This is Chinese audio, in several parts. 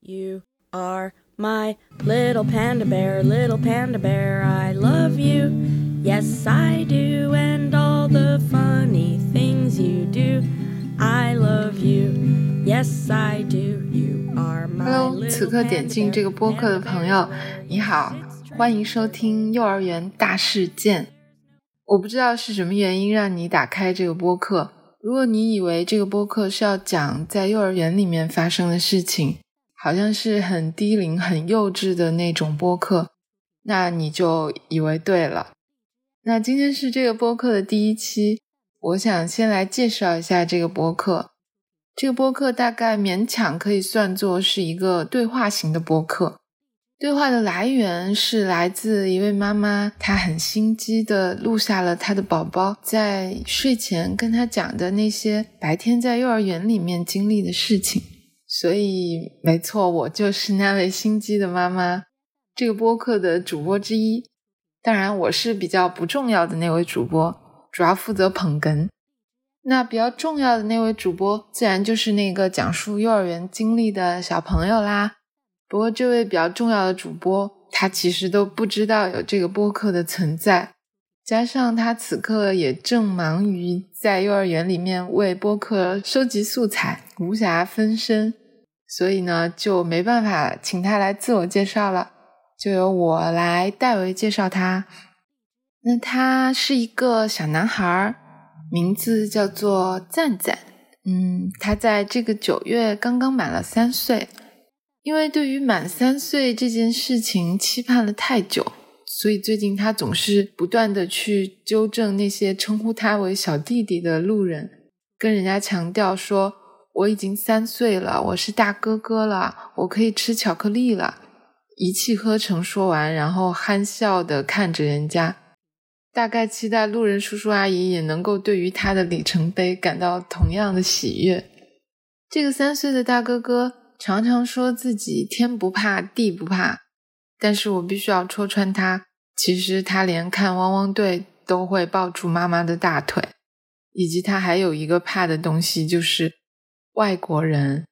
You are my little panda bear, little panda bear. I love you. Yes, I do. And all the funny things you do. I love you. Yes, I do. You are my Hello，little 此刻点进这个播客的朋友，你好，欢迎收听幼儿园大事件。我不知道是什么原因让你打开这个播客。如果你以为这个播客是要讲在幼儿园里面发生的事情，好像是很低龄、很幼稚的那种播客，那你就以为对了。那今天是这个播客的第一期，我想先来介绍一下这个播客。这个播客大概勉强可以算作是一个对话型的播客。对话的来源是来自一位妈妈，她很心机的录下了她的宝宝在睡前跟她讲的那些白天在幼儿园里面经历的事情。所以，没错，我就是那位心机的妈妈，这个播客的主播之一。当然，我是比较不重要的那位主播，主要负责捧哏。那比较重要的那位主播，自然就是那个讲述幼儿园经历的小朋友啦。不过，这位比较重要的主播，他其实都不知道有这个播客的存在，加上他此刻也正忙于在幼儿园里面为播客收集素材，无暇分身，所以呢，就没办法请他来自我介绍了，就由我来代为介绍他。那他是一个小男孩，名字叫做赞赞。嗯，他在这个九月刚刚满了三岁。因为对于满三岁这件事情期盼了太久，所以最近他总是不断的去纠正那些称呼他为小弟弟的路人，跟人家强调说我已经三岁了，我是大哥哥了，我可以吃巧克力了，一气呵成说完，然后憨笑的看着人家，大概期待路人叔叔阿姨也能够对于他的里程碑感到同样的喜悦。这个三岁的大哥哥。常常说自己天不怕地不怕，但是我必须要戳穿他。其实他连看汪汪队都会抱住妈妈的大腿，以及他还有一个怕的东西，就是外国人，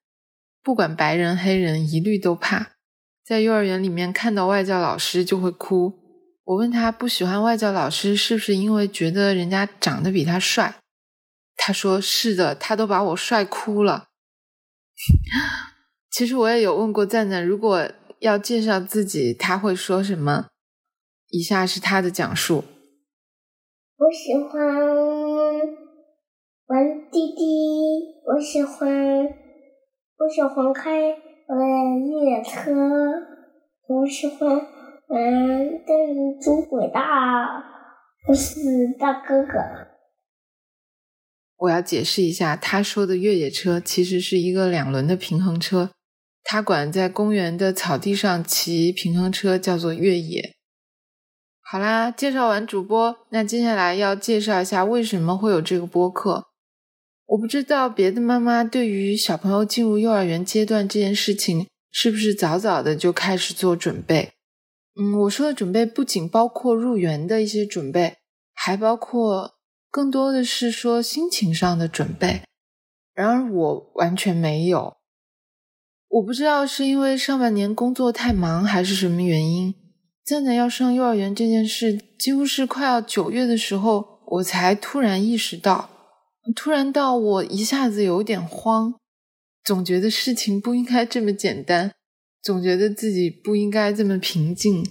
不管白人黑人，一律都怕。在幼儿园里面看到外教老师就会哭。我问他不喜欢外教老师是不是因为觉得人家长得比他帅？他说是的，他都把我帅哭了。其实我也有问过赞赞，如果要介绍自己，他会说什么？以下是他的讲述：我喜欢玩滴滴，我喜欢我喜欢开呃越野车，我喜欢玩弹珠轨道，我是大哥哥。我要解释一下，他说的越野车其实是一个两轮的平衡车。他管在公园的草地上骑平衡车叫做越野。好啦，介绍完主播，那接下来要介绍一下为什么会有这个播客。我不知道别的妈妈对于小朋友进入幼儿园阶段这件事情是不是早早的就开始做准备。嗯，我说的准备不仅包括入园的一些准备，还包括更多的是说心情上的准备。然而我完全没有。我不知道是因为上半年工作太忙还是什么原因，赞赞要上幼儿园这件事，几乎是快要九月的时候，我才突然意识到，突然到我一下子有点慌，总觉得事情不应该这么简单，总觉得自己不应该这么平静。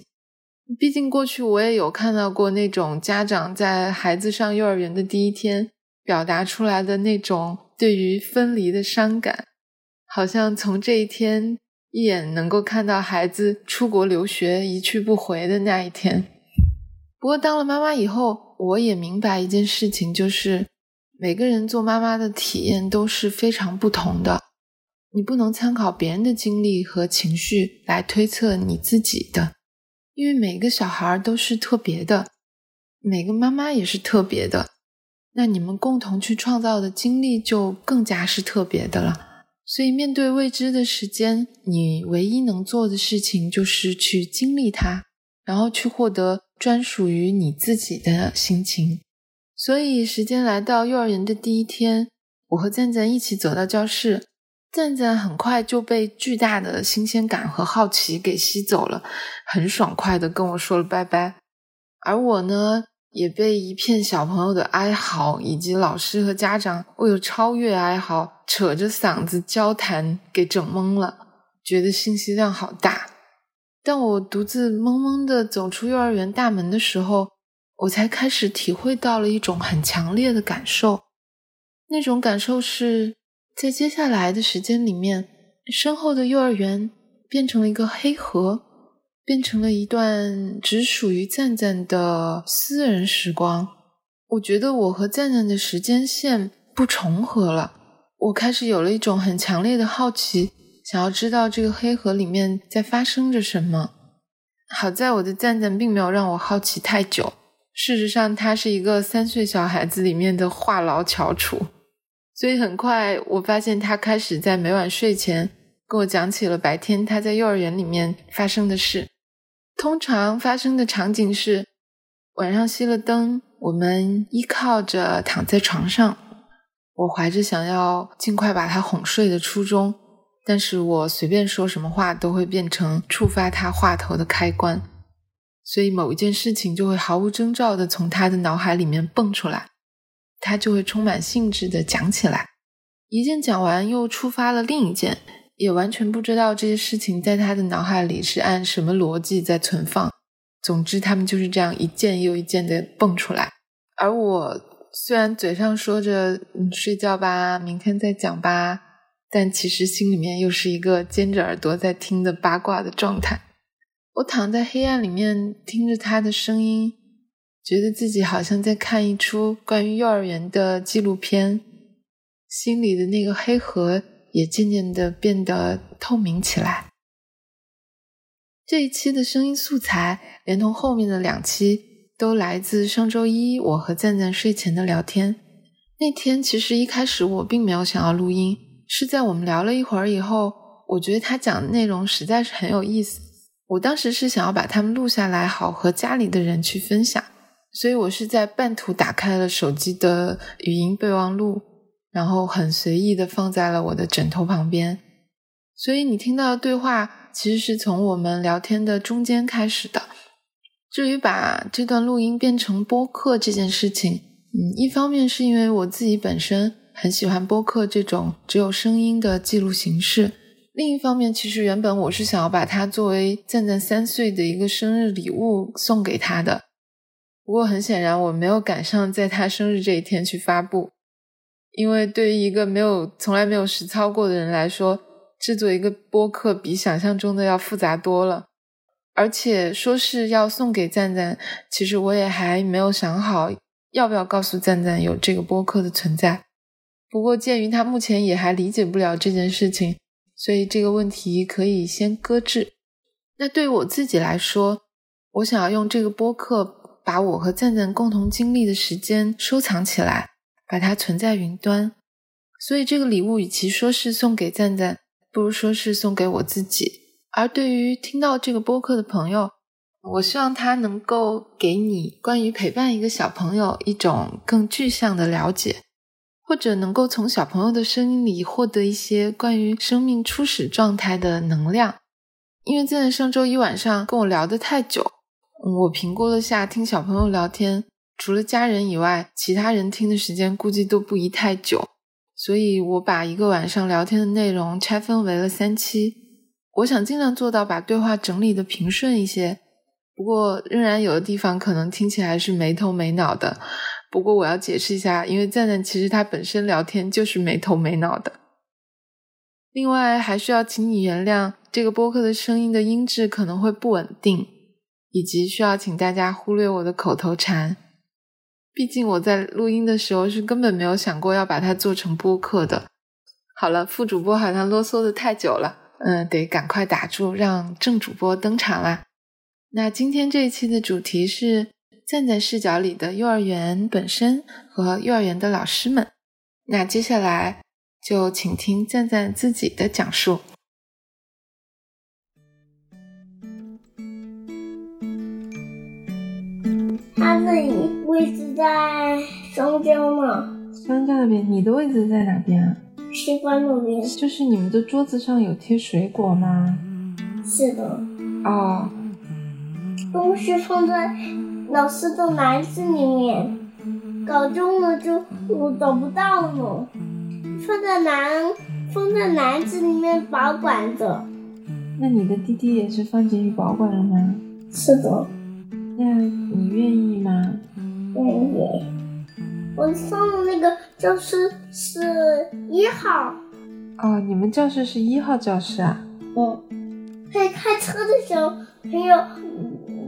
毕竟过去我也有看到过那种家长在孩子上幼儿园的第一天表达出来的那种对于分离的伤感。好像从这一天一眼能够看到孩子出国留学一去不回的那一天。不过当了妈妈以后，我也明白一件事情，就是每个人做妈妈的体验都是非常不同的。你不能参考别人的经历和情绪来推测你自己的，因为每个小孩都是特别的，每个妈妈也是特别的。那你们共同去创造的经历就更加是特别的了。所以，面对未知的时间，你唯一能做的事情就是去经历它，然后去获得专属于你自己的心情。所以，时间来到幼儿园的第一天，我和赞赞一起走到教室，赞赞很快就被巨大的新鲜感和好奇给吸走了，很爽快的跟我说了拜拜。而我呢，也被一片小朋友的哀嚎以及老师和家长为了超越哀嚎扯着嗓子交谈给整懵了，觉得信息量好大。当我独自懵懵的走出幼儿园大门的时候，我才开始体会到了一种很强烈的感受，那种感受是。在接下来的时间里面，身后的幼儿园变成了一个黑盒，变成了一段只属于赞赞的私人时光。我觉得我和赞赞的时间线不重合了。我开始有了一种很强烈的好奇，想要知道这个黑盒里面在发生着什么。好在我的赞赞并没有让我好奇太久。事实上，他是一个三岁小孩子里面的话痨翘楚。所以很快，我发现他开始在每晚睡前跟我讲起了白天他在幼儿园里面发生的事。通常发生的场景是晚上熄了灯，我们依靠着躺在床上，我怀着想要尽快把他哄睡的初衷，但是我随便说什么话都会变成触发他话头的开关，所以某一件事情就会毫无征兆的从他的脑海里面蹦出来。他就会充满兴致的讲起来，一件讲完又触发了另一件，也完全不知道这些事情在他的脑海里是按什么逻辑在存放。总之，他们就是这样一件又一件的蹦出来。而我虽然嘴上说着“嗯，睡觉吧，明天再讲吧”，但其实心里面又是一个尖着耳朵在听的八卦的状态。我躺在黑暗里面，听着他的声音。觉得自己好像在看一出关于幼儿园的纪录片，心里的那个黑盒也渐渐的变得透明起来。这一期的声音素材，连同后面的两期，都来自上周一我和赞赞睡前的聊天。那天其实一开始我并没有想要录音，是在我们聊了一会儿以后，我觉得他讲的内容实在是很有意思。我当时是想要把他们录下来，好和家里的人去分享。所以我是在半途打开了手机的语音备忘录，然后很随意的放在了我的枕头旁边。所以你听到的对话其实是从我们聊天的中间开始的。至于把这段录音变成播客这件事情，嗯，一方面是因为我自己本身很喜欢播客这种只有声音的记录形式，另一方面其实原本我是想要把它作为赞赞三岁的一个生日礼物送给他的。不过很显然，我没有赶上在他生日这一天去发布，因为对于一个没有从来没有实操过的人来说，制作一个播客比想象中的要复杂多了。而且说是要送给赞赞，其实我也还没有想好要不要告诉赞赞有这个播客的存在。不过鉴于他目前也还理解不了这件事情，所以这个问题可以先搁置。那对于我自己来说，我想要用这个播客。把我和赞赞共同经历的时间收藏起来，把它存在云端。所以这个礼物与其说是送给赞赞，不如说是送给我自己。而对于听到这个播客的朋友，我希望他能够给你关于陪伴一个小朋友一种更具象的了解，或者能够从小朋友的声音里获得一些关于生命初始状态的能量。因为赞赞上周一晚上跟我聊得太久。我评估了下，听小朋友聊天，除了家人以外，其他人听的时间估计都不宜太久。所以我把一个晚上聊天的内容拆分为了三期。我想尽量做到把对话整理的平顺一些，不过仍然有的地方可能听起来是没头没脑的。不过我要解释一下，因为赞赞其实他本身聊天就是没头没脑的。另外，还需要请你原谅这个播客的声音的音质可能会不稳定。以及需要请大家忽略我的口头禅，毕竟我在录音的时候是根本没有想过要把它做成播客的。好了，副主播好像啰嗦的太久了，嗯，得赶快打住，让正主播登场啦。那今天这一期的主题是站在视角里的幼儿园本身和幼儿园的老师们。那接下来就请听赞赞自己的讲述。他的位置在中间吗？中间那边，你的位置在哪边啊？西瓜那边。就是你们的桌子上有贴水果吗？是的，哦，东西放在老师的篮子里面，搞丢了就我找不到了。放在篮放在篮子里面保管着。那你的弟弟也是放进去保管了吗？是的，那你愿意吗？愿意。我上的那个教室是一号，哦，你们教室是一号教室啊？嗯，可以开车的小朋友嗯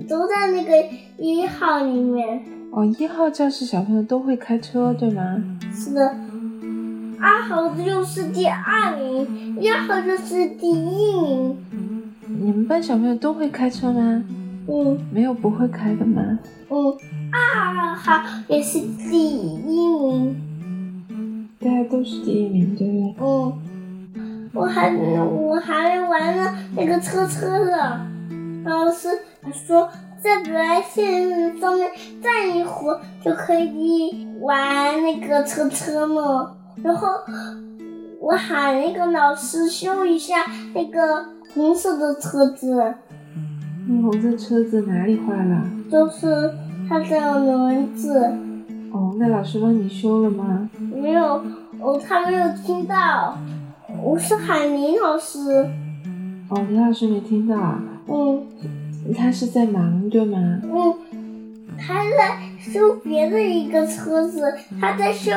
都在那个一号里面。哦，一号教室小朋友都会开车，对吗？是的，二号就是第二名，一号就是第一名。你们班小朋友都会开车吗？嗯没有不会开的吗？嗯，二号也是第一名。大家都是第一名，对不对？嗯，我还我还玩了那个车车了。老师说在来线上面站一会儿就可以玩那个车车了。然后我喊那个老师修一下那个红色的车子，那红色车子哪里坏了？就是它的轮子哦，那老师帮你修了吗？没有，哦，他没有听到。我是喊林老师，哦，林老师没听到啊，嗯。他是在忙，对吗？嗯，他在修别的一个车子，他在修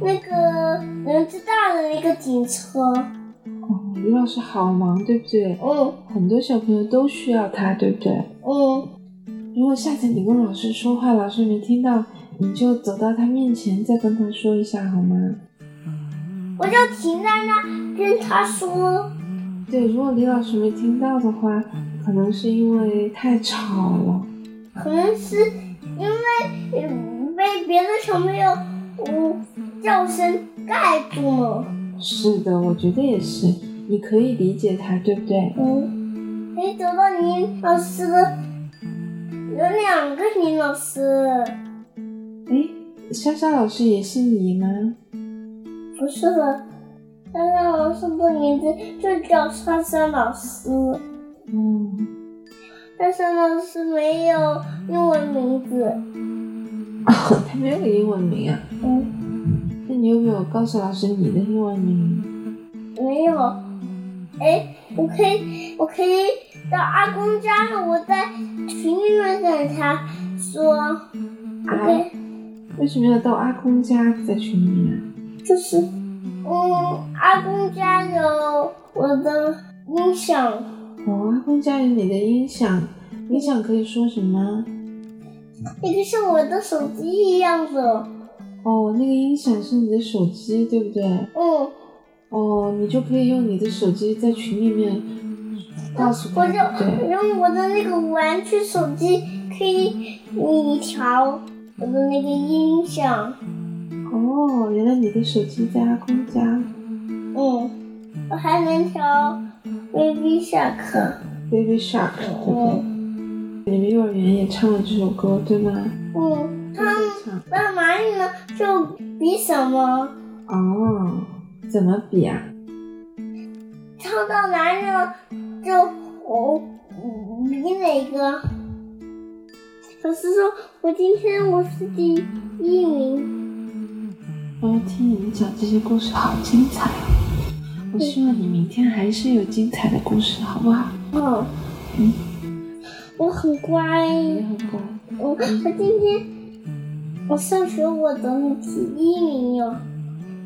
那个轮子大的那个警车。哦，李老师好忙，对不对？嗯很多小朋友都需要他，对不对？嗯，如果下次你跟老师说话，老师没听到，你就走到他面前，再跟他说一下，好吗？我就停在那跟他说。对，如果李老师没听到的话，可能是因为太吵了。可能是因为嗯被别的小朋友嗯叫声盖住了。是的，我觉得也是，你可以理解他，对不对？嗯，可以走到林老师的，有两个林老师，哎，莎莎老师也姓李吗？不是的，莎莎老师的名字就叫莎莎老师，嗯，但是老师没有英文名字。哦，他没有英文名啊。嗯，那你有没有告诉老师你的英文名？没有。哎，我可以，我可以到阿公家了，我在群里面跟他说。OK，为什么要到阿公家在群里面啊？就是，嗯，阿公家有我的音响，哦，阿公家有你的音响，音响可以说什么？那个像我的手机一样的。哦，那个音响是你的手机，对不对？嗯，哦，你就可以用你的手机在群里面告诉他，我就？用我的那个玩具手机可以你调我的那个音响。哦，原来你的手机在阿公家嗯，我还能调 Baby Shark。，Baby Shark，对不对？嗯你们幼儿园也唱了这首歌，对吗？嗯，唱。到哪里呢？就比什么？哦，怎么比啊？唱到哪里了？就我嗯比哪个？老师说，我今天我是第一名。哦，听你们讲这些故事好精彩哦！我希望你明天还是有精彩的故事，好不好？嗯，嗯，我很乖。也很乖。我我今天我上学我得了第一名哟，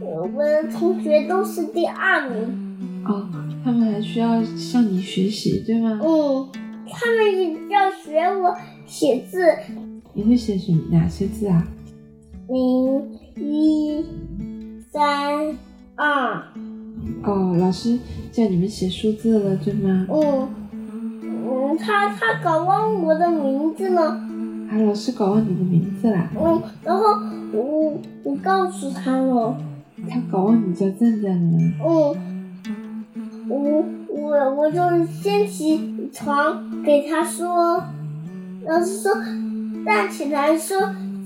呃我的同学都是第二名。哦，他们还需要向你学习，对吗？嗯，他们也要学我写字。你会写什么哪些字啊？零一三二，哦，老师叫你们写数字了，对吗？嗯嗯，他他搞忘我的名字了，啊，老师搞忘你的名字啦，嗯，然后我我告诉他了，他搞忘你叫赞赞了。嗯，我我我就先起床给他说，老师说站起来说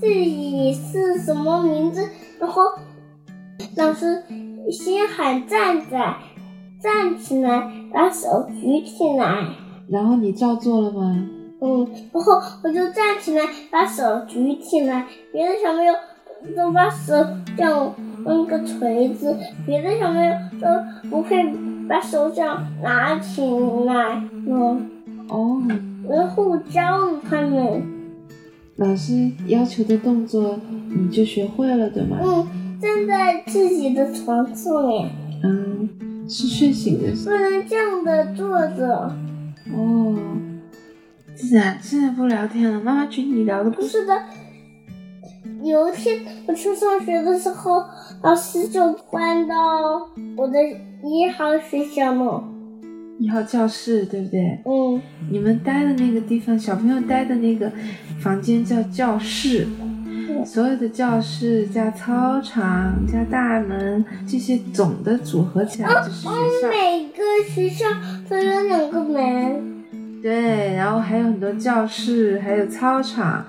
自己是什么名字，然后老师先喊站在，站起来，把手举起来。然后你照做了吗？嗯，然后我就站起来，把手举起来。别的小朋友都把手这样弄个锤子，别的小朋友都不会把手这样拿起来呢。哦，然后我教他们，老师要求的动作你就学会了，对吗？嗯，站在自己的床上面，嗯，是睡醒的时候不能这样的坐着。哦，自然，现在不聊天了，妈妈觉得你聊的不不是的，有一天我去上学的时候，老师就关到我的一号学校了。一号教室，对不对？嗯，你们待的那个地方，小朋友待的那个房间叫教室，所有的教室加操场加大门这些总的组合起来就是学校。每个学校都有两个门，对，然后还有很多教室，还有操场，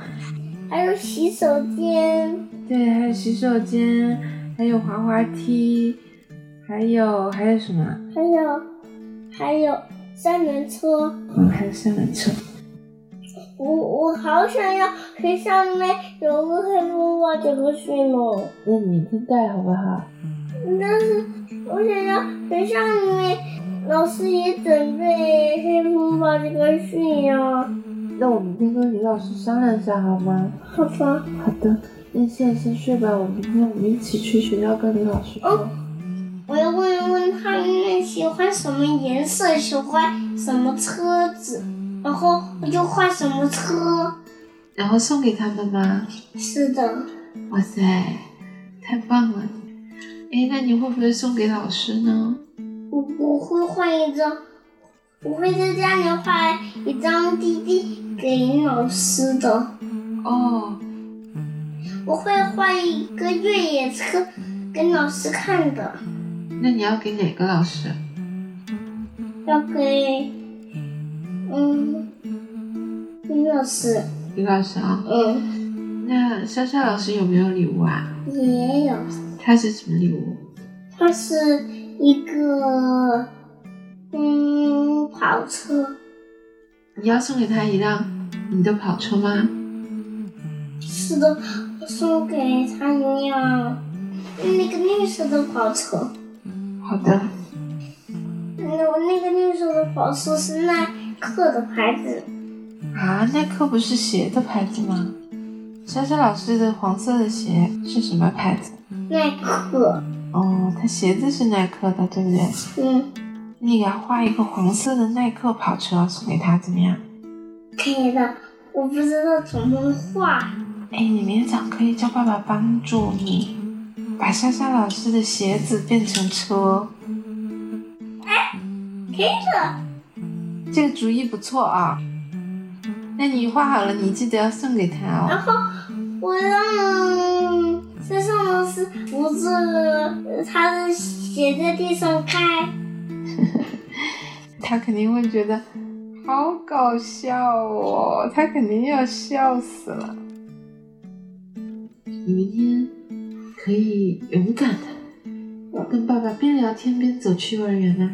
还有洗手间，对，还有洗手间，还有滑滑梯，还有还有什么？还有还有三轮车。嗯，还有三轮车。我我好想要学校里面有个黑风暴这个训哦，那你明天带好不好？但是我想要学校里面老师也准备黑风暴这个训呀。那我明天跟李老师商量一下好吗？好吧。好的，那现在先睡吧，我明天我们一起去学校跟李老师说。我要问一问他们喜欢什么颜色，喜欢什么车子，然后我就画什么车。然后送给他们吗？是的，哇塞，太棒了！哎，那你会不会送给老师呢？我我会换一张，我会在家里画一张滴滴给老师的。哦，我会画一个越野车给老师看的，那你要给哪个老师？要给嗯李老师，李老师啊。嗯，那莎莎老师有没有礼物啊？也有。他是什么礼物？它是一个嗯跑车，你要送给他一辆你的跑车吗？是的，我送给他一辆那个绿色的跑车。好的。那我那个绿色的跑车是耐克的牌子，啊，耐克不是鞋的牌子吗？莎莎老师的黄色的鞋是什么牌子？耐克。哦，他鞋子是耐克的，对不对？嗯，你给他画一个黄色的耐克跑车送给他，怎么样？可以的。我不知道怎么画。哎，你明天早上可以叫爸爸帮助你，把莎莎老师的鞋子变成车。哎可以的。这个主意不错啊。那你画好了，你记得要送给他哦。然后我让山上老师扶着他的鞋在地上开。他肯定会觉得好搞笑哦，他肯定要笑死了。你明天可以勇敢的跟爸爸边聊天边走去幼儿园呢。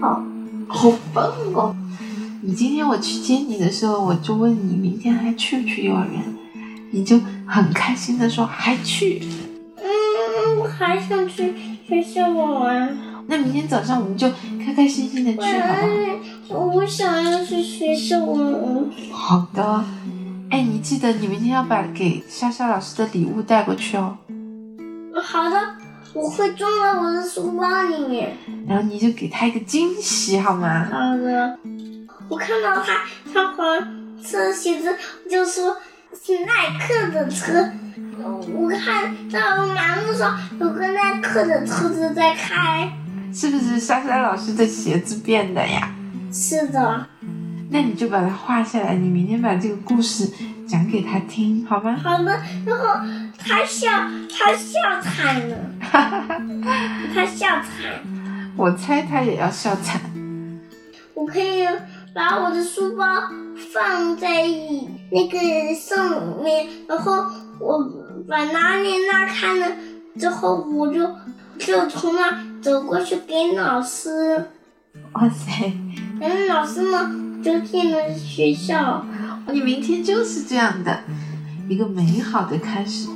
好，好棒哦！你今天我去接你的时候，我就问你明天还去不去幼儿园，你就很开心的说还去。嗯，我还想去学校玩。那明天早上我们就开开心心的去，好不好？我想要去学校玩。好的。哎，你记得你明天要把给莎莎老师的礼物带过去哦。好的，我会装在我的书包里面。然后你就给他一个惊喜，好吗？好的。我看到他穿黄色鞋子，我就说是耐克的车。我看到马路上有个耐克的车子在开，是不是莎莎老师的鞋子变的呀？是的。那你就把它画下来，你明天把这个故事讲给他听，好吗？好的。然后他笑他笑惨了，哈哈哈，他笑惨，我猜他也要笑惨。我可以把我的书包放在一，那个上面，然后我把拉链拉开了之后，我就就从那走过去给老师，哇塞，然后老师呢就进了学校，你明天就是这样的一个美好的开始。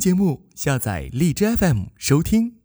节目下载荔枝 fm 收听。